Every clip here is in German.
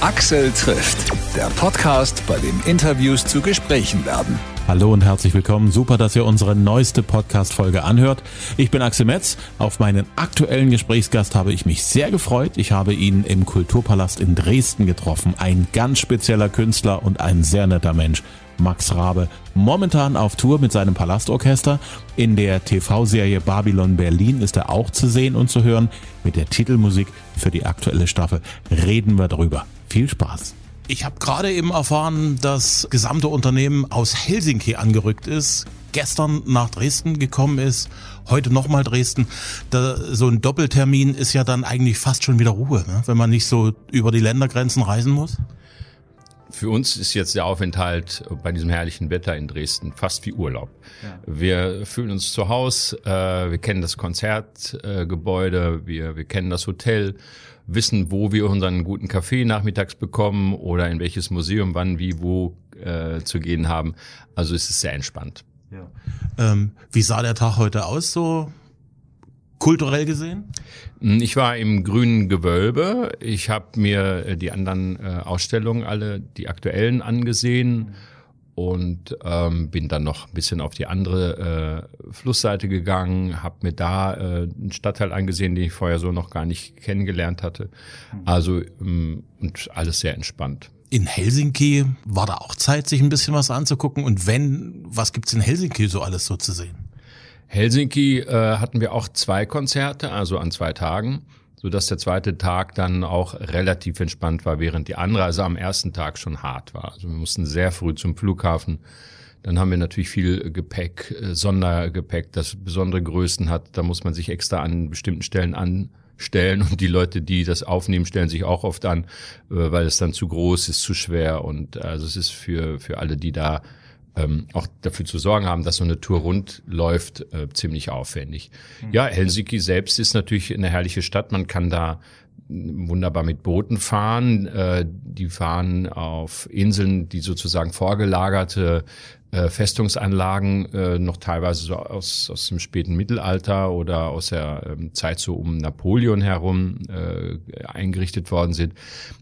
Axel trifft, der Podcast, bei dem Interviews zu Gesprächen werden. Hallo und herzlich willkommen. Super, dass ihr unsere neueste Podcast-Folge anhört. Ich bin Axel Metz. Auf meinen aktuellen Gesprächsgast habe ich mich sehr gefreut. Ich habe ihn im Kulturpalast in Dresden getroffen. Ein ganz spezieller Künstler und ein sehr netter Mensch. Max Rabe, momentan auf Tour mit seinem Palastorchester. In der TV-Serie Babylon Berlin ist er auch zu sehen und zu hören. Mit der Titelmusik für die aktuelle Staffel reden wir drüber. Viel Spaß. Ich habe gerade eben erfahren, dass gesamte Unternehmen aus Helsinki angerückt ist, gestern nach Dresden gekommen ist, heute nochmal Dresden. Da, so ein Doppeltermin ist ja dann eigentlich fast schon wieder Ruhe, ne? wenn man nicht so über die Ländergrenzen reisen muss. Für uns ist jetzt der Aufenthalt bei diesem herrlichen Wetter in Dresden fast wie Urlaub. Ja. Wir fühlen uns zu Hause, äh, wir kennen das Konzertgebäude, äh, wir, wir kennen das Hotel, wissen, wo wir unseren guten Kaffee nachmittags bekommen oder in welches Museum wann, wie, wo äh, zu gehen haben. Also es ist sehr entspannt. Ja. Ähm, wie sah der Tag heute aus so kulturell gesehen? Hm, ich war im grünen Gewölbe. Ich habe mir äh, die anderen äh, Ausstellungen, alle die aktuellen angesehen und ähm, bin dann noch ein bisschen auf die andere äh, Flussseite gegangen, habe mir da äh, einen Stadtteil angesehen, den ich vorher so noch gar nicht kennengelernt hatte. Mhm. Also ähm, und alles sehr entspannt. In Helsinki war da auch Zeit, sich ein bisschen was anzugucken. Und wenn, was gibt's in Helsinki so alles so zu sehen? Helsinki äh, hatten wir auch zwei Konzerte, also an zwei Tagen, so dass der zweite Tag dann auch relativ entspannt war, während die andere, also am ersten Tag schon hart war. Also wir mussten sehr früh zum Flughafen. Dann haben wir natürlich viel Gepäck, äh, Sondergepäck, das besondere Größen hat. Da muss man sich extra an bestimmten Stellen anstellen und die Leute, die das aufnehmen, stellen sich auch oft an, äh, weil es dann zu groß ist, zu schwer und also es ist für für alle, die da ähm, auch dafür zu sorgen haben, dass so eine Tour rund läuft, äh, ziemlich aufwendig. Mhm. Ja, Helsinki selbst ist natürlich eine herrliche Stadt. Man kann da wunderbar mit Booten fahren. Äh, die fahren auf Inseln, die sozusagen vorgelagerte äh, Festungsanlagen äh, noch teilweise so aus, aus dem späten Mittelalter oder aus der ähm, Zeit so um Napoleon herum äh, eingerichtet worden sind.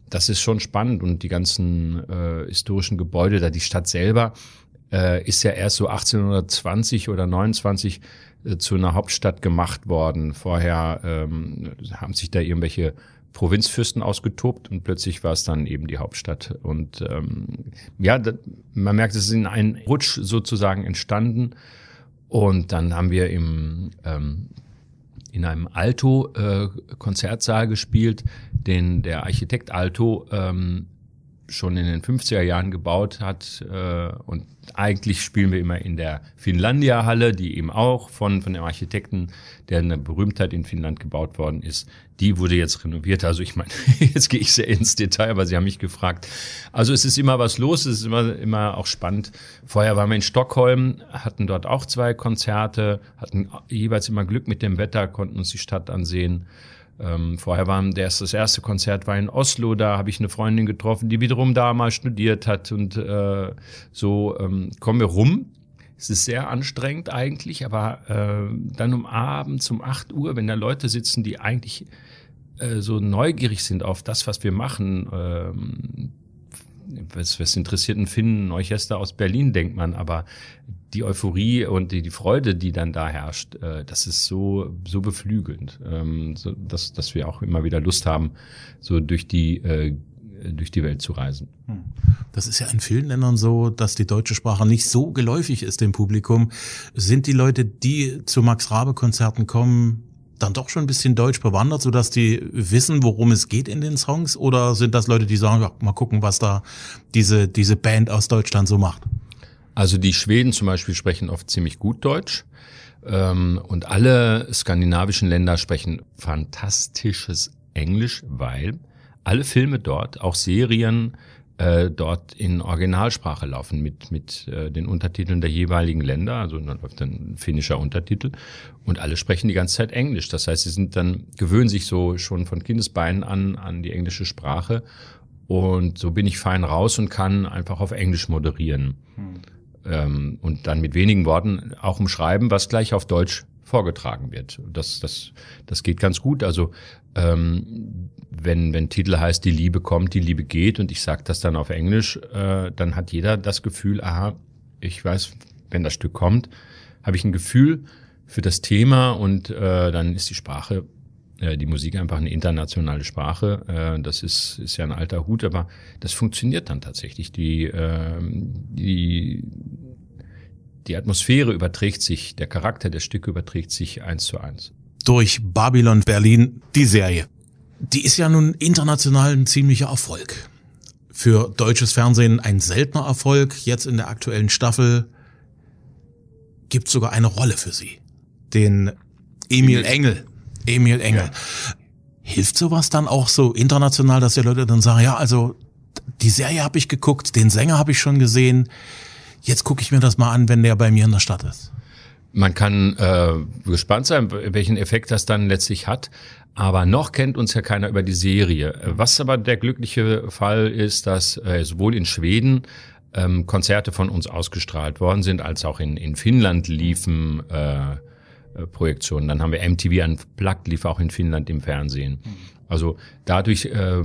Das ist schon spannend und die ganzen äh, historischen Gebäude, da die Stadt selber äh, ist ja erst so 1820 oder 29 äh, zu einer Hauptstadt gemacht worden. Vorher ähm, haben sich da irgendwelche Provinzfürsten ausgetobt und plötzlich war es dann eben die Hauptstadt. Und ähm, ja, da, man merkt, es ist in einem Rutsch sozusagen entstanden. Und dann haben wir im ähm, in einem Alto-Konzertsaal äh, gespielt, den der Architekt Alto ähm, schon in den 50er Jahren gebaut hat. Äh, und eigentlich spielen wir immer in der Finlandia-Halle, die eben auch von, von dem Architekten, der eine Berühmtheit in Finnland gebaut worden ist, die wurde jetzt renoviert. Also ich meine, jetzt gehe ich sehr ins Detail, aber Sie haben mich gefragt. Also es ist immer was los, es ist immer, immer auch spannend. Vorher waren wir in Stockholm, hatten dort auch zwei Konzerte, hatten jeweils immer Glück mit dem Wetter, konnten uns die Stadt ansehen. Ähm, vorher war das, das erste Konzert war in Oslo, da habe ich eine Freundin getroffen, die wiederum da mal studiert hat und äh, so ähm, kommen wir rum. Es ist sehr anstrengend eigentlich, aber äh, dann um abends um 8 Uhr, wenn da Leute sitzen, die eigentlich äh, so neugierig sind auf das, was wir machen, ähm, was, was interessiert einen Finnen, Orchester aus Berlin, denkt man, aber die Euphorie und die, die Freude, die dann da herrscht, äh, das ist so, so beflügelnd, ähm, so, dass, dass wir auch immer wieder Lust haben, so durch die, äh, durch die Welt zu reisen. Hm. Das ist ja in vielen Ländern so, dass die deutsche Sprache nicht so geläufig ist dem Publikum. Sind die Leute, die zu Max Rabe Konzerten kommen, dann doch schon ein bisschen deutsch bewandert, so dass die wissen, worum es geht in den Songs? Oder sind das Leute, die sagen, ja, mal gucken, was da diese, diese Band aus Deutschland so macht? Also die Schweden zum Beispiel sprechen oft ziemlich gut Deutsch. Ähm, und alle skandinavischen Länder sprechen fantastisches Englisch, weil alle Filme dort, auch Serien, äh, dort in Originalsprache laufen mit mit äh, den Untertiteln der jeweiligen Länder, also dann läuft dann finnischer Untertitel und alle sprechen die ganze Zeit Englisch. Das heißt, sie sind dann gewöhnen sich so schon von Kindesbeinen an an die englische Sprache und so bin ich fein raus und kann einfach auf Englisch moderieren. Hm ähm, und dann mit wenigen Worten auch umschreiben, was gleich auf Deutsch vorgetragen wird. Das, das, das geht ganz gut. Also ähm, wenn, wenn Titel heißt, die Liebe kommt, die Liebe geht und ich sage das dann auf Englisch, äh, dann hat jeder das Gefühl, aha, ich weiß, wenn das Stück kommt, habe ich ein Gefühl für das Thema und äh, dann ist die Sprache, äh, die Musik einfach eine internationale Sprache. Äh, das ist, ist ja ein alter Hut, aber das funktioniert dann tatsächlich. Die, äh, die, die Atmosphäre überträgt sich, der Charakter der Stücke überträgt sich eins zu eins. Durch Babylon Berlin, die Serie. Die ist ja nun international ein ziemlicher Erfolg. Für deutsches Fernsehen ein seltener Erfolg. Jetzt in der aktuellen Staffel gibt sogar eine Rolle für sie. Den Emil Engel. Emil Engel. Ja. Hilft sowas dann auch so international, dass die Leute dann sagen, ja, also die Serie habe ich geguckt, den Sänger habe ich schon gesehen, jetzt gucke ich mir das mal an, wenn der bei mir in der Stadt ist. Man kann äh, gespannt sein, welchen Effekt das dann letztlich hat. Aber noch kennt uns ja keiner über die Serie. Was aber der glückliche Fall ist, dass äh, sowohl in Schweden ähm, Konzerte von uns ausgestrahlt worden sind, als auch in, in Finnland liefen äh, äh, Projektionen. Dann haben wir MTV Unplugged, lief auch in Finnland im Fernsehen. Also dadurch äh,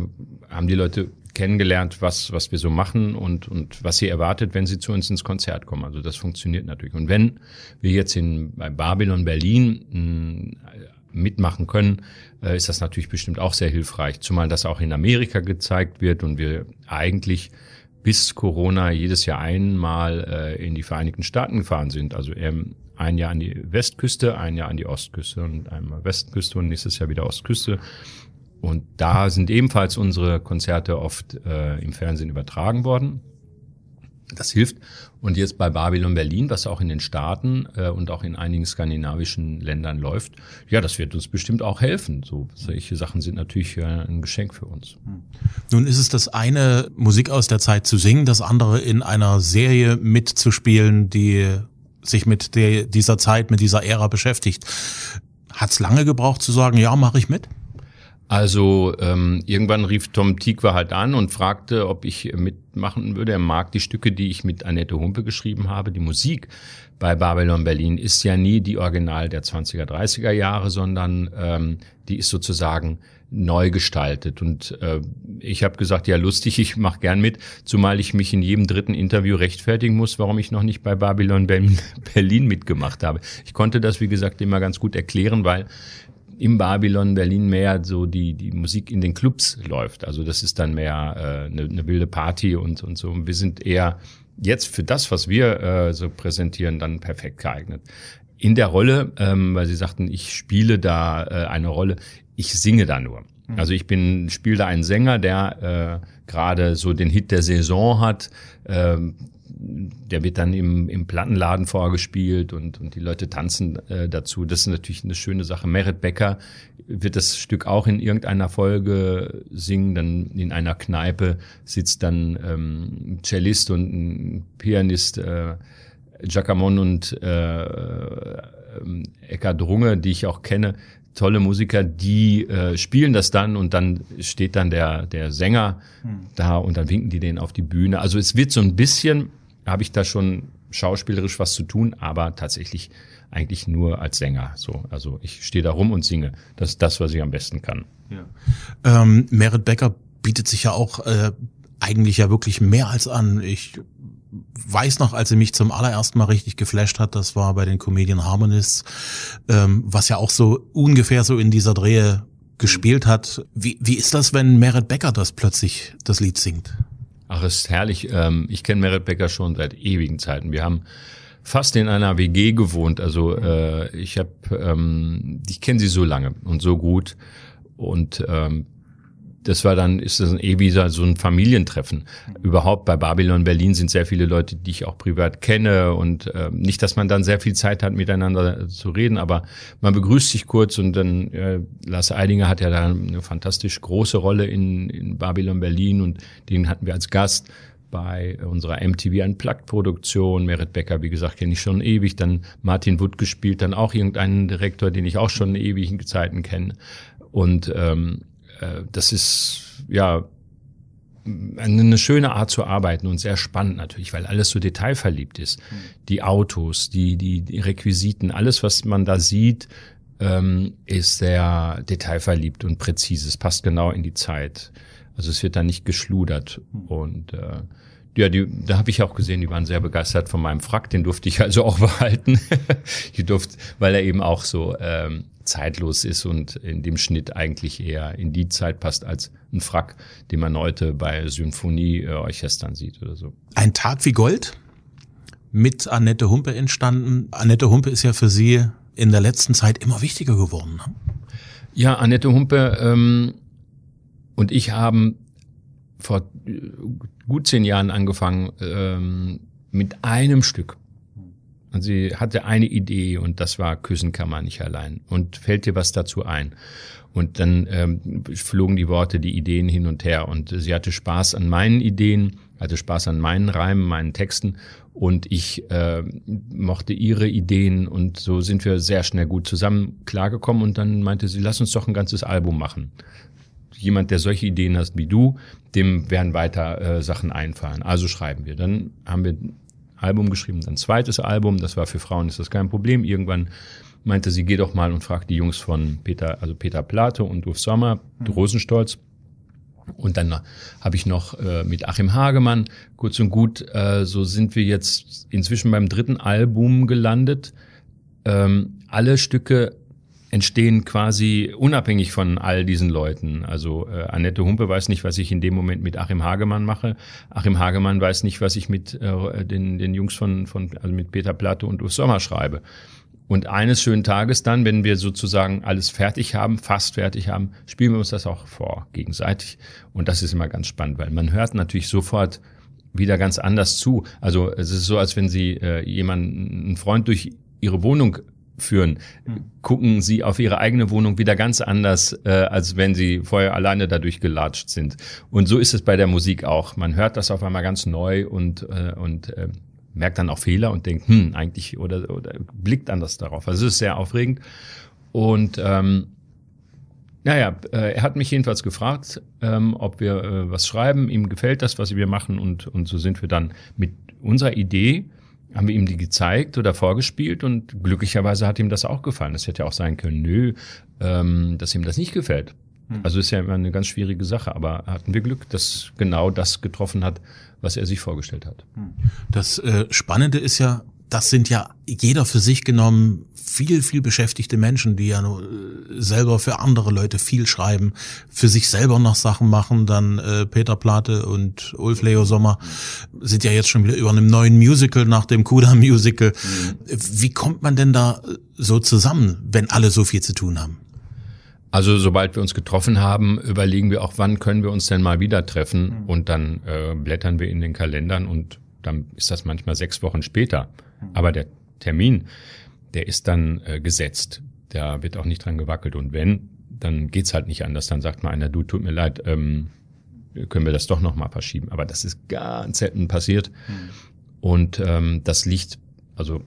haben die Leute kennengelernt, was, was wir so machen und, und was sie erwartet, wenn sie zu uns ins Konzert kommen. Also das funktioniert natürlich. Und wenn wir jetzt in, bei Babylon Berlin mitmachen können, äh, ist das natürlich bestimmt auch sehr hilfreich. Zumal das auch in Amerika gezeigt wird und wir eigentlich bis Corona jedes Jahr einmal äh, in die Vereinigten Staaten gefahren sind. Also ähm, ein Jahr an die Westküste, ein Jahr an die Ostküste und einmal Westküste und nächstes Jahr wieder Ostküste. Und da sind ebenfalls unsere Konzerte oft äh, im Fernsehen übertragen worden. Das hilft. Und jetzt bei Babylon Berlin, was auch in den Staaten äh, und auch in einigen skandinavischen Ländern läuft, ja, das wird uns bestimmt auch helfen. So solche Sachen sind natürlich äh, ein Geschenk für uns. Nun ist es das eine, Musik aus der Zeit zu singen, das andere in einer Serie mitzuspielen, die sich mit der, dieser Zeit, mit dieser Ära beschäftigt. Hat's lange gebraucht zu sagen, ja, mache ich mit? Also ähm, irgendwann rief Tom Tikwa halt an und fragte, ob ich mitmachen würde. Er mag die Stücke, die ich mit Annette Humpe geschrieben habe. Die Musik bei Babylon Berlin ist ja nie die Original der 20er, 30er Jahre, sondern ähm, die ist sozusagen neu gestaltet. Und äh, ich habe gesagt, ja lustig, ich mache gern mit, zumal ich mich in jedem dritten Interview rechtfertigen muss, warum ich noch nicht bei Babylon Berlin mitgemacht habe. Ich konnte das, wie gesagt, immer ganz gut erklären, weil im Babylon Berlin mehr so die, die Musik in den Clubs läuft. Also das ist dann mehr äh, eine, eine wilde Party und, und so. Wir sind eher jetzt für das, was wir äh, so präsentieren, dann perfekt geeignet. In der Rolle, ähm, weil Sie sagten, ich spiele da äh, eine Rolle, ich singe da nur. Mhm. Also ich bin, spiele da einen Sänger, der äh, gerade so den Hit der Saison hat. Ähm, der wird dann im, im Plattenladen vorgespielt und, und die Leute tanzen äh, dazu. Das ist natürlich eine schöne Sache. Merit Becker wird das Stück auch in irgendeiner Folge singen. Dann in einer Kneipe sitzt dann ähm, ein Cellist und ein Pianist, äh, Giacamon und äh, äh, Eckhard Runge, die ich auch kenne, tolle Musiker, die äh, spielen das dann und dann steht dann der, der Sänger hm. da und dann winken die den auf die Bühne. Also es wird so ein bisschen habe ich da schon schauspielerisch was zu tun, aber tatsächlich eigentlich nur als Sänger. So, also ich stehe da rum und singe. Das ist das, was ich am besten kann. Ja. Ähm, Merit Becker bietet sich ja auch äh, eigentlich ja wirklich mehr als an. Ich weiß noch, als sie mich zum allerersten Mal richtig geflasht hat, das war bei den Comedian Harmonists, ähm, was ja auch so ungefähr so in dieser Drehe gespielt hat. Wie, wie ist das, wenn Merit Becker das plötzlich das Lied singt? Ach, ist herrlich. Ähm, ich kenne Merit Becker schon seit ewigen Zeiten. Wir haben fast in einer WG gewohnt. Also äh, ich habe, ähm, ich kenne sie so lange und so gut. Und ähm, das war dann, ist das eh wie so ein Familientreffen. Überhaupt bei Babylon Berlin sind sehr viele Leute, die ich auch privat kenne und äh, nicht, dass man dann sehr viel Zeit hat, miteinander zu reden, aber man begrüßt sich kurz und dann, äh, Lars Eidinger hat ja da eine fantastisch große Rolle in, in Babylon Berlin und den hatten wir als Gast bei unserer MTV Unplugged Produktion. Merit Becker, wie gesagt, kenne ich schon ewig. Dann Martin Wood gespielt, dann auch irgendeinen Direktor, den ich auch schon ewigen Zeiten kenne. Und ähm, äh, das ist ja eine schöne Art zu arbeiten und sehr spannend natürlich, weil alles so detailverliebt ist. Mhm. Die Autos, die, die, die Requisiten, alles, was man da sieht, ähm, ist sehr detailverliebt und präzise. Es passt genau in die Zeit. Also es wird da nicht geschludert. Und äh, ja, die, da habe ich auch gesehen, die waren sehr begeistert von meinem Frack. Den durfte ich also auch behalten. ich durfte, weil er eben auch so ähm, zeitlos ist und in dem Schnitt eigentlich eher in die Zeit passt als ein Frack, den man heute bei Symphonieorchestern sieht oder so. Ein Tag wie Gold mit Annette Humpe entstanden. Annette Humpe ist ja für Sie in der letzten Zeit immer wichtiger geworden. Ne? Ja, Annette Humpe ähm, und ich haben vor äh, gut zehn Jahren angefangen ähm, mit einem Stück. Und sie hatte eine Idee und das war Küssen kann man nicht allein. Und fällt dir was dazu ein? Und dann ähm, flogen die Worte, die Ideen hin und her. Und sie hatte Spaß an meinen Ideen, hatte Spaß an meinen Reimen, meinen Texten. Und ich äh, mochte ihre Ideen. Und so sind wir sehr schnell gut zusammen klargekommen. Und dann meinte sie, lass uns doch ein ganzes Album machen. Jemand, der solche Ideen hast wie du, dem werden weiter äh, Sachen einfallen. Also schreiben wir. Dann haben wir Album geschrieben, dann zweites Album, das war für Frauen ist das kein Problem. Irgendwann meinte sie, geh doch mal und frag die Jungs von Peter, also Peter Plate und Ulf Sommer, mhm. Rosenstolz. Und dann habe ich noch äh, mit Achim Hagemann, kurz und gut, äh, so sind wir jetzt inzwischen beim dritten Album gelandet. Ähm, alle Stücke entstehen quasi unabhängig von all diesen Leuten. Also äh, Annette Humpe weiß nicht, was ich in dem Moment mit Achim Hagemann mache. Achim Hagemann weiß nicht, was ich mit äh, den, den Jungs von, von also mit Peter Platte und Urs Sommer schreibe. Und eines schönen Tages dann, wenn wir sozusagen alles fertig haben, fast fertig haben, spielen wir uns das auch vor, gegenseitig. Und das ist immer ganz spannend, weil man hört natürlich sofort wieder ganz anders zu. Also es ist so, als wenn Sie äh, jemanden, einen Freund durch Ihre Wohnung führen, gucken sie auf ihre eigene Wohnung wieder ganz anders, äh, als wenn sie vorher alleine dadurch gelatscht sind. Und so ist es bei der Musik auch. Man hört das auf einmal ganz neu und, äh, und äh, merkt dann auch Fehler und denkt, hm, eigentlich, oder, oder blickt anders darauf. Also es ist sehr aufregend. Und ähm, naja, äh, er hat mich jedenfalls gefragt, ähm, ob wir äh, was schreiben. Ihm gefällt das, was wir machen. Und, und so sind wir dann mit unserer Idee haben wir ihm die gezeigt oder vorgespielt und glücklicherweise hat ihm das auch gefallen. Es hätte ja auch sein können, nö, ähm, dass ihm das nicht gefällt. Hm. Also ist ja immer eine ganz schwierige Sache, aber hatten wir Glück, dass genau das getroffen hat, was er sich vorgestellt hat. Hm. Das äh, Spannende ist ja, das sind ja jeder für sich genommen viel, viel beschäftigte Menschen, die ja nur äh, selber für andere Leute viel schreiben, für sich selber noch Sachen machen. Dann äh, Peter Plate und Ulf Leo Sommer sind ja jetzt schon wieder über einem neuen Musical nach dem Kuda Musical. Mhm. Wie kommt man denn da äh, so zusammen, wenn alle so viel zu tun haben? Also sobald wir uns getroffen haben, überlegen wir auch, wann können wir uns denn mal wieder treffen mhm. und dann äh, blättern wir in den Kalendern und dann ist das manchmal sechs Wochen später. Aber der Termin, der ist dann äh, gesetzt. Da wird auch nicht dran gewackelt. Und wenn, dann geht's halt nicht anders. Dann sagt mal einer, du, tut mir leid, ähm, können wir das doch noch mal verschieben. Aber das ist ganz selten passiert. Mhm. Und ähm, das liegt, also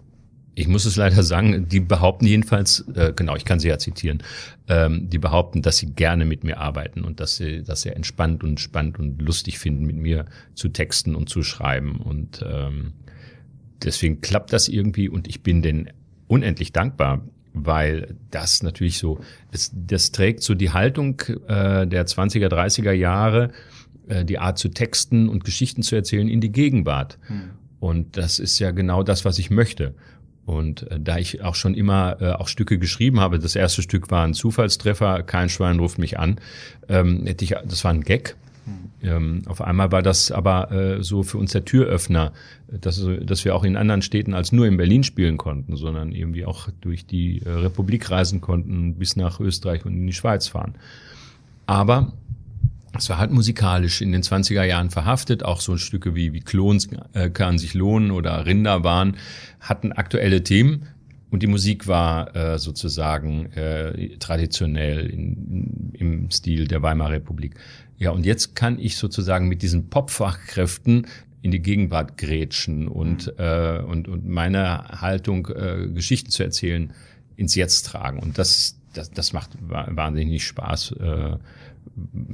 ich muss es leider sagen, die behaupten jedenfalls, äh, genau, ich kann sie ja zitieren, ähm, die behaupten, dass sie gerne mit mir arbeiten und dass sie, dass sie entspannt und spannend und lustig finden, mit mir zu texten und zu schreiben. Und ähm, deswegen klappt das irgendwie und ich bin denen unendlich dankbar, weil das natürlich so, es, das trägt so die Haltung äh, der 20er, 30er Jahre, äh, die Art zu texten und Geschichten zu erzählen in die Gegenwart. Hm. Und das ist ja genau das, was ich möchte. Und äh, da ich auch schon immer äh, auch Stücke geschrieben habe, das erste Stück war ein Zufallstreffer, kein Schwein ruft mich an, ähm, hätte ich, das war ein Gag, ähm, auf einmal war das aber äh, so für uns der Türöffner, dass, dass wir auch in anderen Städten als nur in Berlin spielen konnten, sondern irgendwie auch durch die äh, Republik reisen konnten, bis nach Österreich und in die Schweiz fahren. Aber es war halt musikalisch in den 20er Jahren verhaftet, auch so Stücke wie, wie Klons äh, kann sich lohnen oder Rinderbahn hatten aktuelle Themen, und die Musik war äh, sozusagen äh, traditionell in, im Stil der Weimarer Republik. Ja, und jetzt kann ich sozusagen mit diesen Popfachkräften in die Gegenwart grätschen und, mhm. äh, und, und meine Haltung, äh, Geschichten zu erzählen, ins Jetzt tragen. Und das, das, das macht wahnsinnig Spaß. Äh,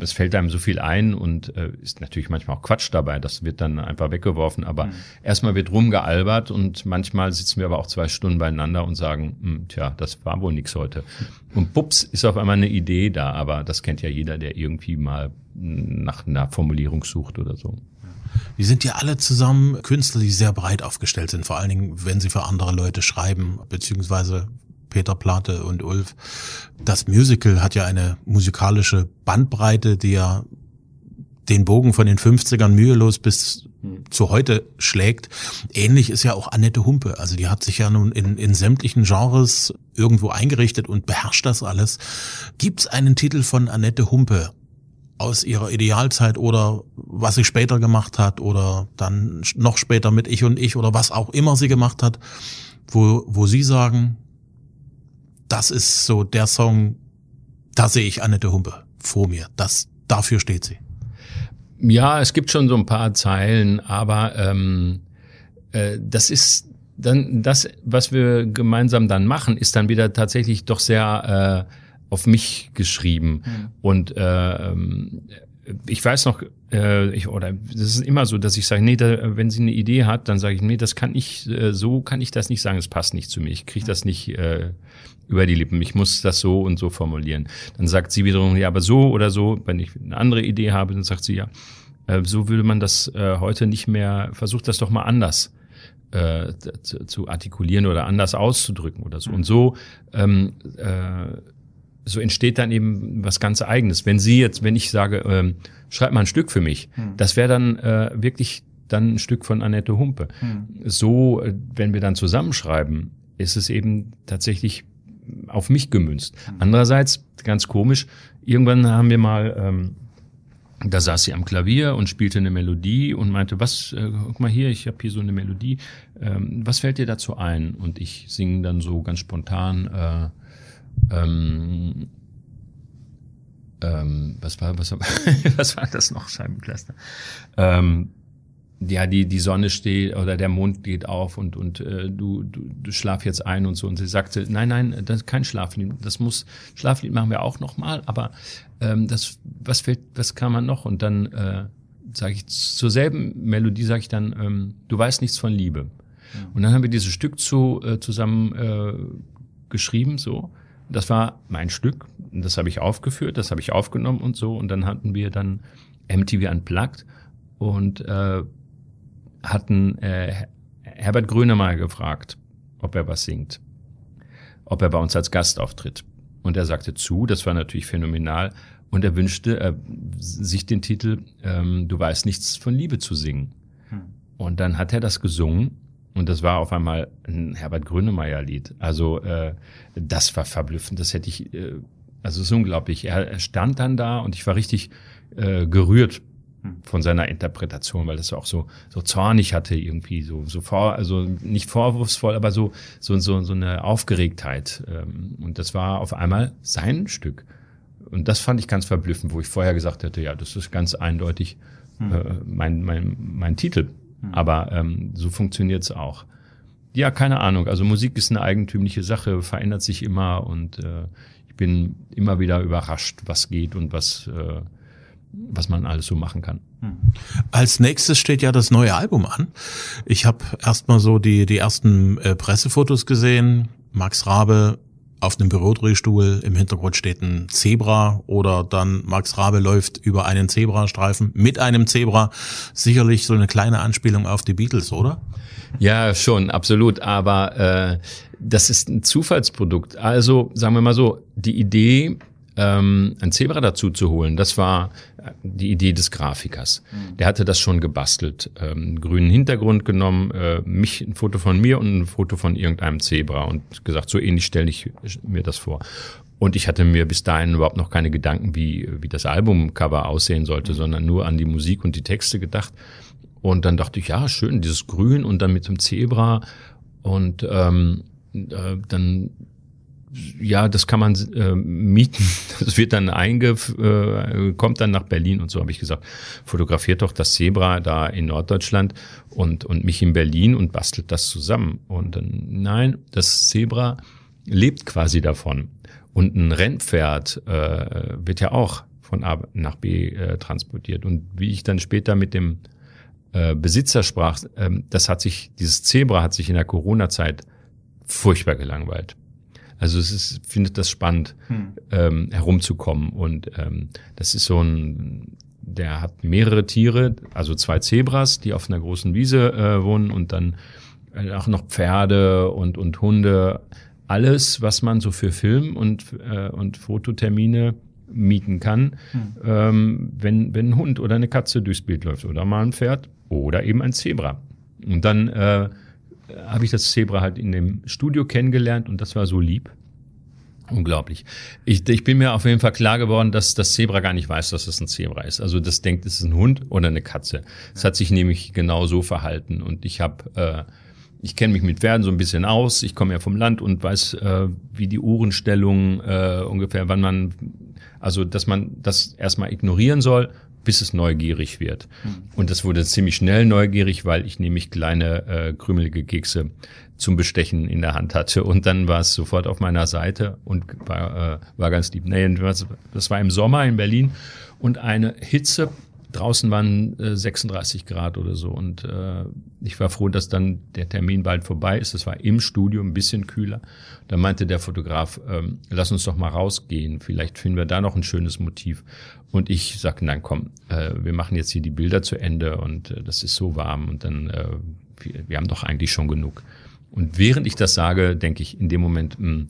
es fällt einem so viel ein und äh, ist natürlich manchmal auch Quatsch dabei. Das wird dann einfach weggeworfen. Aber mhm. erstmal wird rumgealbert und manchmal sitzen wir aber auch zwei Stunden beieinander und sagen, hm, tja, das war wohl nix heute. Und bups, ist auf einmal eine Idee da. Aber das kennt ja jeder, der irgendwie mal nach einer Formulierung sucht oder so. Die sind ja alle zusammen Künstler, die sehr breit aufgestellt sind, vor allen Dingen, wenn sie für andere Leute schreiben, beziehungsweise Peter Plate und Ulf. Das Musical hat ja eine musikalische Bandbreite, die ja den Bogen von den 50ern mühelos bis hm. zu heute schlägt. Ähnlich ist ja auch Annette Humpe. Also die hat sich ja nun in, in sämtlichen Genres irgendwo eingerichtet und beherrscht das alles. Gibt es einen Titel von Annette Humpe aus ihrer Idealzeit oder was sie später gemacht hat oder dann noch später mit Ich und Ich oder was auch immer sie gemacht hat, wo, wo sie sagen, das ist so der Song, da sehe ich Annette Humpe vor mir. Das, dafür steht sie. Ja, es gibt schon so ein paar Zeilen, aber ähm, äh, das ist dann das, was wir gemeinsam dann machen, ist dann wieder tatsächlich doch sehr äh, auf mich geschrieben. Mhm. Und äh, ähm, ich weiß noch, äh, ich, oder das ist immer so, dass ich sage, nee, da, wenn sie eine Idee hat, dann sage ich, nee, das kann ich, äh, so kann ich das nicht sagen, es passt nicht zu mir. Ich kriege das nicht äh, über die Lippen. Ich muss das so und so formulieren. Dann sagt sie wiederum, ja, aber so oder so. Wenn ich eine andere Idee habe, dann sagt sie, ja, äh, so würde man das äh, heute nicht mehr, versucht das doch mal anders äh, zu, zu artikulieren oder anders auszudrücken oder so. Und so, ähm, äh, so entsteht dann eben was ganz Eigenes. Wenn sie jetzt, wenn ich sage, ähm, schreib mal ein Stück für mich, hm. das wäre dann äh, wirklich dann ein Stück von Annette Humpe. Hm. So, äh, wenn wir dann zusammenschreiben, ist es eben tatsächlich auf mich gemünzt. Andererseits, ganz komisch, irgendwann haben wir mal, ähm, da saß sie am Klavier und spielte eine Melodie und meinte, was, äh, guck mal hier, ich habe hier so eine Melodie, ähm, was fällt dir dazu ein? Und ich singe dann so ganz spontan, äh, ähm, ähm, was war, was, was war das noch, Scheibencluster? Ähm, ja, die, die Sonne steht oder der Mond geht auf und, und äh, du, du, du schlaf jetzt ein und so. Und sie sagte, nein, nein, das ist kein Schlaflied. Das muss, Schlaflied machen wir auch nochmal, aber ähm, das, was fällt, was kann man noch? Und dann äh, sage ich zur selben Melodie, sage ich dann, ähm, du weißt nichts von Liebe. Ja. Und dann haben wir dieses Stück zu, äh, zusammen äh, geschrieben, so. Das war mein Stück, das habe ich aufgeführt, das habe ich aufgenommen und so. Und dann hatten wir dann MTV Unplugged und äh, hatten äh, Herbert Grönemeyer gefragt, ob er was singt, ob er bei uns als Gast auftritt. Und er sagte zu, das war natürlich phänomenal. Und er wünschte äh, sich den Titel ähm, Du weißt nichts von Liebe zu singen. Hm. Und dann hat er das gesungen und das war auf einmal ein Herbert Grönemeyer-Lied. Also äh, das war verblüffend. Das hätte ich, äh, also es ist unglaublich. Er, er stand dann da und ich war richtig äh, gerührt von seiner Interpretation, weil das auch so so zornig hatte irgendwie so so vor also nicht vorwurfsvoll, aber so so so so eine Aufgeregtheit ähm, und das war auf einmal sein Stück und das fand ich ganz verblüffend, wo ich vorher gesagt hätte, ja, das ist ganz eindeutig hm. äh, mein mein mein Titel, hm. aber ähm, so funktioniert's auch. Ja, keine Ahnung. Also Musik ist eine eigentümliche Sache, verändert sich immer und äh, ich bin immer wieder überrascht, was geht und was äh, was man alles so machen kann. Hm. Als nächstes steht ja das neue Album an. Ich habe erstmal so die, die ersten äh, Pressefotos gesehen. Max Rabe auf einem Bürodrehstuhl, im Hintergrund steht ein Zebra oder dann Max Rabe läuft über einen Zebrastreifen mit einem Zebra. Sicherlich so eine kleine Anspielung auf die Beatles, oder? Ja, schon, absolut. Aber äh, das ist ein Zufallsprodukt. Also sagen wir mal so, die Idee ähm, ein Zebra dazu zu holen, das war die Idee des Grafikers. Der hatte das schon gebastelt, ähm, grünen Hintergrund genommen, äh, mich ein Foto von mir und ein Foto von irgendeinem Zebra und gesagt, so ähnlich stelle ich mir das vor. Und ich hatte mir bis dahin überhaupt noch keine Gedanken, wie, wie das Albumcover aussehen sollte, mhm. sondern nur an die Musik und die Texte gedacht. Und dann dachte ich, ja, schön, dieses Grün und dann mit dem Zebra. Und ähm, äh, dann ja, das kann man äh, mieten. Das wird dann einge, äh, kommt dann nach Berlin und so habe ich gesagt, fotografiert doch das Zebra da in Norddeutschland und und mich in Berlin und bastelt das zusammen. Und dann, nein, das Zebra lebt quasi davon. Und ein Rennpferd äh, wird ja auch von A nach B äh, transportiert. Und wie ich dann später mit dem äh, Besitzer sprach, ähm, das hat sich, dieses Zebra hat sich in der Corona-Zeit furchtbar gelangweilt. Also es ist, findet das spannend, hm. ähm, herumzukommen. Und ähm, das ist so ein, der hat mehrere Tiere, also zwei Zebras, die auf einer großen Wiese äh, wohnen und dann äh, auch noch Pferde und, und Hunde. Alles, was man so für Film und, äh, und Fototermine mieten kann, hm. ähm, wenn, wenn ein Hund oder eine Katze durchs Bild läuft oder mal ein Pferd oder eben ein Zebra. Und dann äh, habe ich das Zebra halt in dem Studio kennengelernt und das war so lieb. Unglaublich. Ich, ich bin mir auf jeden Fall klar geworden, dass das Zebra gar nicht weiß, dass es ein Zebra ist. Also das denkt, es ist ein Hund oder eine Katze. Es hat sich nämlich genau so verhalten. Und ich habe, äh, ich kenne mich mit Pferden so ein bisschen aus. Ich komme ja vom Land und weiß, äh, wie die Uhrenstellung äh, ungefähr, wann man, also dass man das erstmal ignorieren soll bis es neugierig wird. Und das wurde ziemlich schnell neugierig, weil ich nämlich kleine äh, krümelige Kekse zum Bestechen in der Hand hatte. Und dann war es sofort auf meiner Seite und war, äh, war ganz lieb. Nee, das war im Sommer in Berlin und eine Hitze Draußen waren äh, 36 Grad oder so und äh, ich war froh, dass dann der Termin bald vorbei ist. Es war im Studio ein bisschen kühler. Da meinte der Fotograf, ähm, lass uns doch mal rausgehen. Vielleicht finden wir da noch ein schönes Motiv. Und ich sagte, nein, komm, äh, wir machen jetzt hier die Bilder zu Ende und äh, das ist so warm und dann, äh, wir, wir haben doch eigentlich schon genug. Und während ich das sage, denke ich in dem Moment, mh, hm,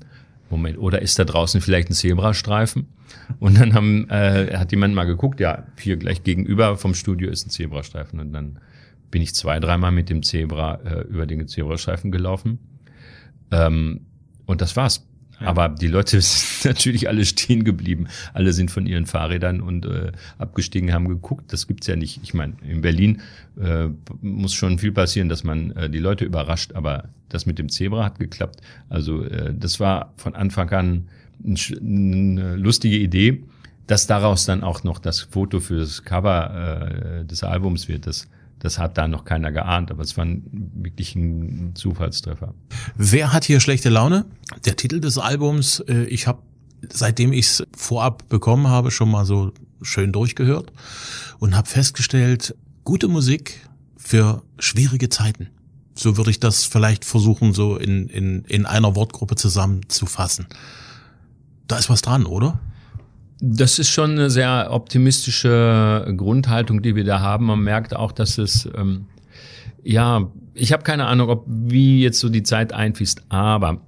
Moment, oder ist da draußen vielleicht ein Zebrastreifen? Und dann haben, äh, hat jemand mal geguckt, ja, hier gleich gegenüber vom Studio ist ein Zebrastreifen. Und dann bin ich zwei, dreimal mit dem Zebra äh, über den Zebrastreifen gelaufen. Ähm, und das war's. Aber die Leute sind natürlich alle stehen geblieben. Alle sind von ihren Fahrrädern und äh, abgestiegen, haben geguckt. Das gibt's ja nicht. Ich meine, in Berlin äh, muss schon viel passieren, dass man äh, die Leute überrascht. Aber das mit dem Zebra hat geklappt. Also äh, das war von Anfang an eine lustige Idee. Dass daraus dann auch noch das Foto für das Cover äh, des Albums wird, das das hat da noch keiner geahnt, aber es war wirklich ein Zufallstreffer. Wer hat hier schlechte Laune? Der Titel des Albums, äh, ich habe, seitdem ich es vorab bekommen habe, schon mal so schön durchgehört und habe festgestellt, gute Musik für schwierige Zeiten. So würde ich das vielleicht versuchen, so in, in, in einer Wortgruppe zusammenzufassen. Da ist was dran, oder? Das ist schon eine sehr optimistische Grundhaltung, die wir da haben. Man merkt auch, dass es, ähm, ja, ich habe keine Ahnung, ob wie jetzt so die Zeit einfließt, aber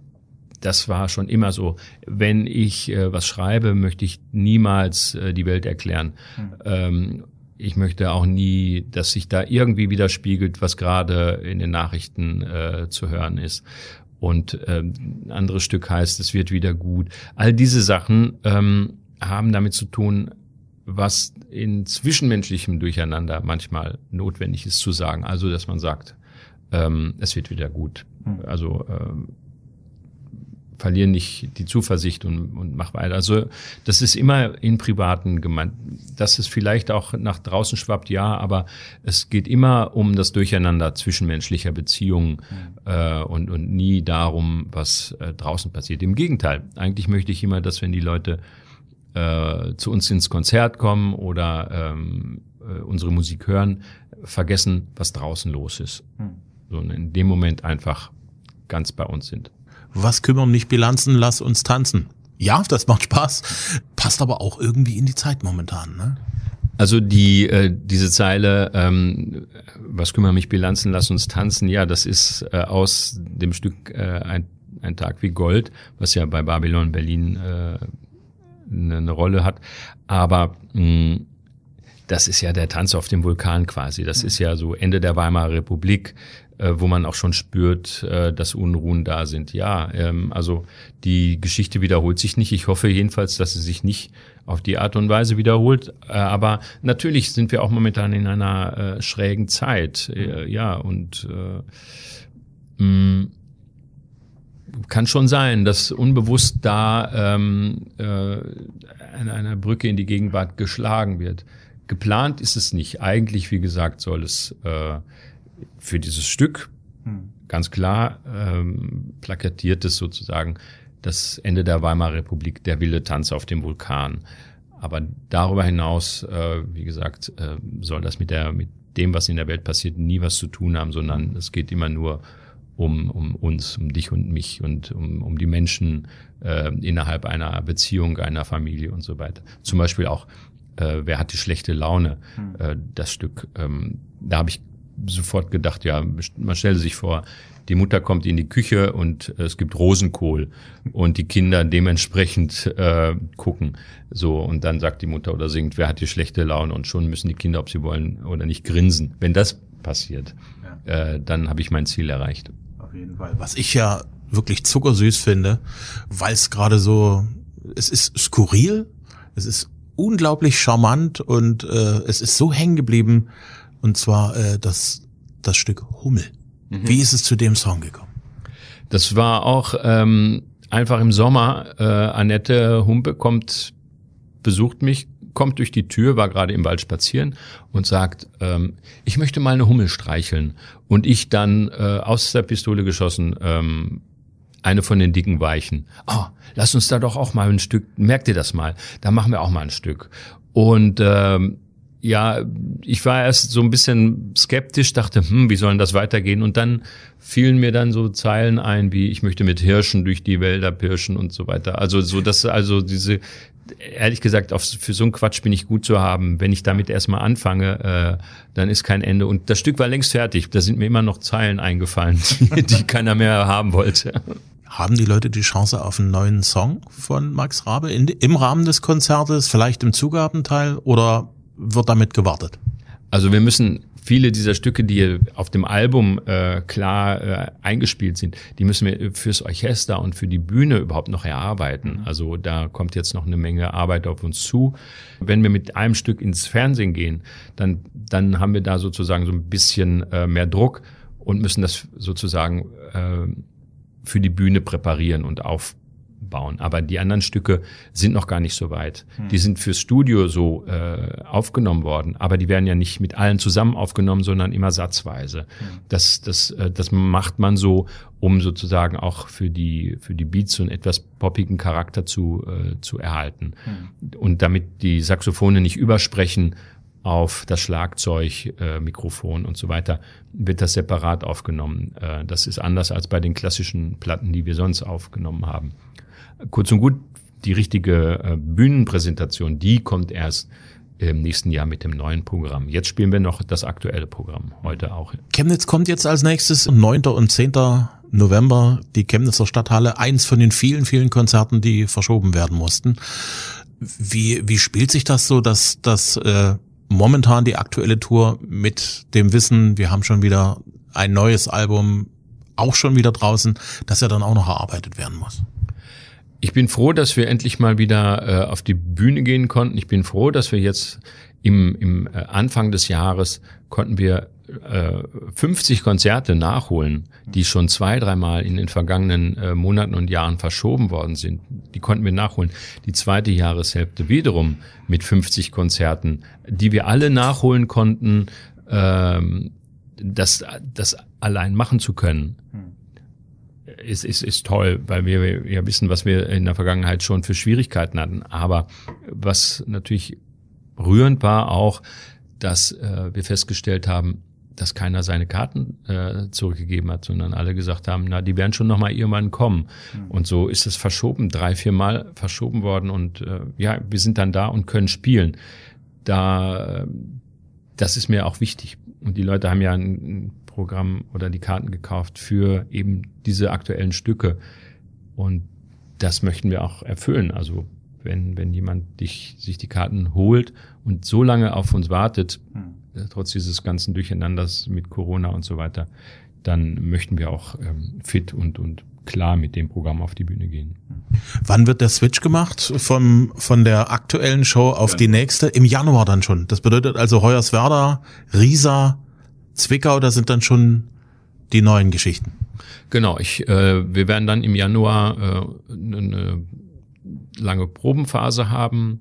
das war schon immer so. Wenn ich äh, was schreibe, möchte ich niemals äh, die Welt erklären. Mhm. Ähm, ich möchte auch nie, dass sich da irgendwie widerspiegelt, was gerade in den Nachrichten äh, zu hören ist. Und ähm, ein anderes Stück heißt, es wird wieder gut. All diese Sachen ähm, haben damit zu tun, was in zwischenmenschlichem Durcheinander manchmal notwendig ist zu sagen. Also, dass man sagt, ähm, es wird wieder gut. Hm. Also ähm, verlieren nicht die Zuversicht und, und mach weiter. Also das ist immer in Privaten gemeint. Dass es vielleicht auch nach draußen schwappt, ja, aber es geht immer um das Durcheinander zwischenmenschlicher Beziehungen mhm. äh, und, und nie darum, was äh, draußen passiert. Im Gegenteil, eigentlich möchte ich immer, dass wenn die Leute äh, zu uns ins Konzert kommen oder ähm, äh, unsere Musik hören, vergessen, was draußen los ist. Hm. So in dem Moment einfach ganz bei uns sind. Was kümmern mich Bilanzen, lass uns tanzen. Ja, das macht Spaß, passt aber auch irgendwie in die Zeit momentan. Ne? Also die äh, diese Zeile, ähm, was kümmern mich Bilanzen, lass uns tanzen, ja, das ist äh, aus dem Stück äh, ein, ein Tag wie Gold, was ja bei Babylon Berlin äh, eine, eine Rolle hat. Aber mh, mm, das ist ja der Tanz auf dem Vulkan quasi. Das ist ja so Ende der Weimarer Republik, äh, wo man auch schon spürt, äh, dass Unruhen da sind. Ja, ähm, also die Geschichte wiederholt sich nicht. Ich hoffe jedenfalls, dass sie sich nicht auf die Art und Weise wiederholt. Äh, aber natürlich sind wir auch momentan in einer äh, schrägen Zeit. Äh, ja, und äh, mh, kann schon sein, dass unbewusst da ähm, äh, an einer Brücke in die Gegenwart geschlagen wird. Geplant ist es nicht. Eigentlich, wie gesagt, soll es äh, für dieses Stück hm. ganz klar ähm, plakatiert es sozusagen das Ende der Weimarer Republik, der wilde Tanz auf dem Vulkan. Aber darüber hinaus, äh, wie gesagt, äh, soll das mit der, mit dem, was in der Welt passiert, nie was zu tun haben, sondern es geht immer nur um, um uns, um dich und mich und um, um die Menschen äh, innerhalb einer Beziehung, einer Familie und so weiter. Zum Beispiel auch, äh, wer hat die schlechte Laune, hm. äh, das Stück. Ähm, da habe ich sofort gedacht, ja, man stelle sich vor, die Mutter kommt in die Küche und äh, es gibt Rosenkohl und die Kinder dementsprechend äh, gucken. So, und dann sagt die Mutter oder singt, wer hat die schlechte Laune und schon müssen die Kinder, ob sie wollen oder nicht, grinsen. Wenn das passiert, ja. äh, dann habe ich mein Ziel erreicht. Auf jeden Fall. Was ich ja wirklich zuckersüß finde, weil es gerade so, es ist skurril, es ist unglaublich charmant und äh, es ist so hängen geblieben. Und zwar äh, das, das Stück Hummel. Mhm. Wie ist es zu dem Song gekommen? Das war auch ähm, einfach im Sommer. Äh, Annette Humpe kommt, besucht mich, kommt durch die Tür, war gerade im Wald spazieren und sagt, ähm, ich möchte mal eine Hummel streicheln. Und ich dann äh, aus der Pistole geschossen, ähm, eine von den dicken Weichen. Oh, lass uns da doch auch mal ein Stück, merkt ihr das mal, da machen wir auch mal ein Stück. Und ähm, ja, ich war erst so ein bisschen skeptisch, dachte, hm, wie soll denn das weitergehen? Und dann fielen mir dann so Zeilen ein, wie ich möchte mit Hirschen durch die Wälder pirschen und so weiter. Also so, dass also diese, ehrlich gesagt, auf, für so einen Quatsch bin ich gut zu haben. Wenn ich damit erstmal anfange, äh, dann ist kein Ende. Und das Stück war längst fertig. Da sind mir immer noch Zeilen eingefallen, die, die keiner mehr haben wollte. Haben die Leute die Chance auf einen neuen Song von Max Rabe in, im Rahmen des Konzertes, vielleicht im Zugabenteil oder wird damit gewartet? Also wir müssen viele dieser Stücke, die auf dem Album äh, klar äh, eingespielt sind, die müssen wir fürs Orchester und für die Bühne überhaupt noch erarbeiten. Mhm. Also da kommt jetzt noch eine Menge Arbeit auf uns zu. Wenn wir mit einem Stück ins Fernsehen gehen, dann, dann haben wir da sozusagen so ein bisschen äh, mehr Druck und müssen das sozusagen äh, für die Bühne präparieren und auf, bauen. Aber die anderen Stücke sind noch gar nicht so weit. Hm. Die sind fürs Studio so äh, aufgenommen worden, aber die werden ja nicht mit allen zusammen aufgenommen, sondern immer satzweise. Hm. Das, das, äh, das macht man so, um sozusagen auch für die, für die Beats so einen etwas poppigen Charakter zu, äh, zu erhalten. Hm. Und damit die Saxophone nicht übersprechen, auf das Schlagzeug, äh, Mikrofon und so weiter, wird das separat aufgenommen. Äh, das ist anders als bei den klassischen Platten, die wir sonst aufgenommen haben. Kurz und gut, die richtige äh, Bühnenpräsentation, die kommt erst im nächsten Jahr mit dem neuen Programm. Jetzt spielen wir noch das aktuelle Programm, heute auch. Chemnitz kommt jetzt als nächstes, 9. und 10. November, die Chemnitzer Stadthalle, eins von den vielen, vielen Konzerten, die verschoben werden mussten. Wie, wie spielt sich das so, dass, dass äh, momentan die aktuelle Tour mit dem Wissen, wir haben schon wieder ein neues Album, auch schon wieder draußen, dass er dann auch noch erarbeitet werden muss? Ich bin froh, dass wir endlich mal wieder äh, auf die Bühne gehen konnten. Ich bin froh, dass wir jetzt im, im äh, Anfang des Jahres konnten wir äh, 50 Konzerte nachholen, die schon zwei, dreimal in den vergangenen äh, Monaten und Jahren verschoben worden sind. Die konnten wir nachholen. Die zweite Jahreshälfte wiederum mit 50 Konzerten, die wir alle nachholen konnten, ähm, das, das allein machen zu können. Hm ist, ist, ist toll, weil wir ja wissen, was wir in der Vergangenheit schon für Schwierigkeiten hatten. Aber was natürlich rührend war auch, dass äh, wir festgestellt haben, dass keiner seine Karten äh, zurückgegeben hat, sondern alle gesagt haben, na, die werden schon noch mal irgendwann kommen. Mhm. Und so ist es verschoben, drei, vier Mal verschoben worden und äh, ja, wir sind dann da und können spielen. Da, das ist mir auch wichtig. Und die Leute haben ja ein, Programm oder die Karten gekauft für eben diese aktuellen Stücke. Und das möchten wir auch erfüllen. Also wenn, wenn jemand dich, sich die Karten holt und so lange auf uns wartet, hm. trotz dieses ganzen Durcheinanders mit Corona und so weiter, dann möchten wir auch ähm, fit und, und klar mit dem Programm auf die Bühne gehen. Wann wird der Switch gemacht vom, von der aktuellen Show auf ja. die nächste? Im Januar dann schon. Das bedeutet also Hoyerswerda, Riesa, Zwickau, da sind dann schon die neuen Geschichten. Genau, ich, äh, wir werden dann im Januar äh, eine lange Probenphase haben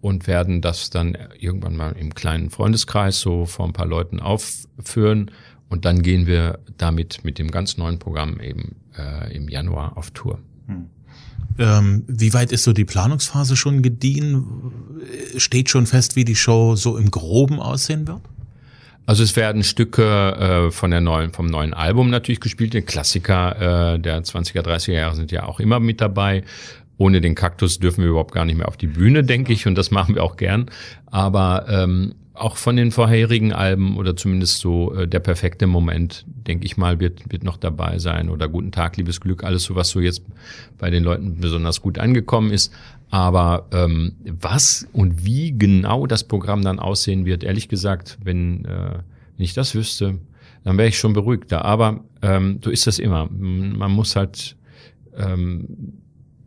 und werden das dann irgendwann mal im kleinen Freundeskreis so vor ein paar Leuten aufführen und dann gehen wir damit mit dem ganz neuen Programm eben äh, im Januar auf Tour. Hm. Ähm, wie weit ist so die Planungsphase schon gediehen? Steht schon fest, wie die Show so im Groben aussehen wird? Also es werden Stücke äh, von der neuen, vom neuen Album natürlich gespielt. Die Klassiker äh, der 20er, 30er Jahre sind ja auch immer mit dabei. Ohne den Kaktus dürfen wir überhaupt gar nicht mehr auf die Bühne, denke ich, und das machen wir auch gern. Aber ähm, auch von den vorherigen Alben oder zumindest so äh, der perfekte Moment, denke ich mal, wird, wird noch dabei sein. Oder Guten Tag, liebes Glück, alles so, was so jetzt bei den Leuten besonders gut angekommen ist. Aber ähm, was und wie genau das Programm dann aussehen wird, ehrlich gesagt, wenn, äh, wenn ich das wüsste, dann wäre ich schon beruhigter. Aber ähm, so ist das immer. Man muss halt, ähm,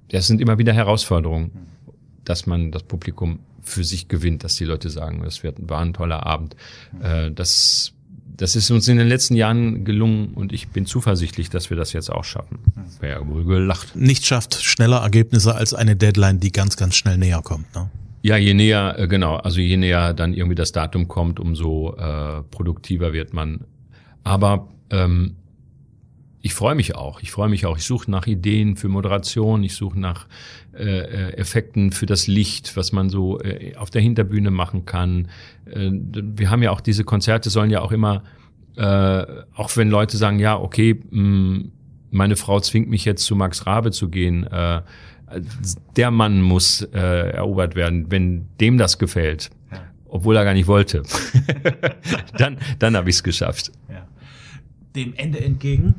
das sind immer wieder Herausforderungen, dass man das Publikum für sich gewinnt, dass die Leute sagen, das wird, war ein toller Abend. Äh, das das ist uns in den letzten Jahren gelungen und ich bin zuversichtlich, dass wir das jetzt auch schaffen. Wäre wohl gelacht. Nicht schafft schneller Ergebnisse als eine Deadline, die ganz, ganz schnell näher kommt. Ne? Ja, je näher, äh, genau, also je näher dann irgendwie das Datum kommt, umso äh, produktiver wird man. Aber ähm, ich freue mich auch. Ich freue mich auch. Ich suche nach Ideen für Moderation. Ich suche nach äh, äh, Effekten für das Licht, was man so äh, auf der Hinterbühne machen kann. Äh, wir haben ja auch diese Konzerte sollen ja auch immer, äh, auch wenn Leute sagen, ja, okay, mh, mm, meine Frau zwingt mich jetzt zu Max Rabe zu gehen. Äh, der Mann muss äh, erobert werden, wenn dem das gefällt, obwohl er gar nicht wollte. dann dann habe ich es geschafft. Ja. Dem Ende entgegen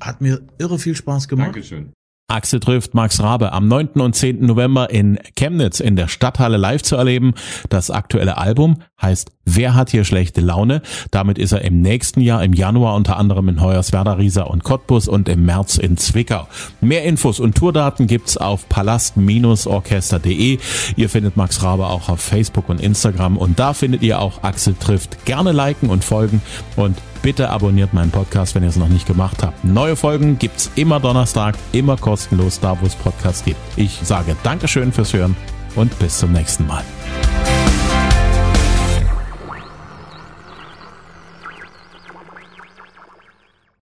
hat mir irre viel Spaß gemacht. Dankeschön. Axel trifft Max Rabe am 9. und 10. November in Chemnitz in der Stadthalle live zu erleben. Das aktuelle Album heißt Wer hat hier schlechte Laune? Damit ist er im nächsten Jahr im Januar unter anderem in Hoyerswerda, Riesa und Cottbus und im März in Zwickau. Mehr Infos und Tourdaten gibt's auf palast-orchester.de. Ihr findet Max Rabe auch auf Facebook und Instagram und da findet ihr auch Axel trifft. Gerne liken und folgen und Bitte abonniert meinen Podcast, wenn ihr es noch nicht gemacht habt. Neue Folgen gibt's immer Donnerstag, immer kostenlos da, wo es Podcasts gibt. Ich sage Dankeschön fürs Hören und bis zum nächsten Mal.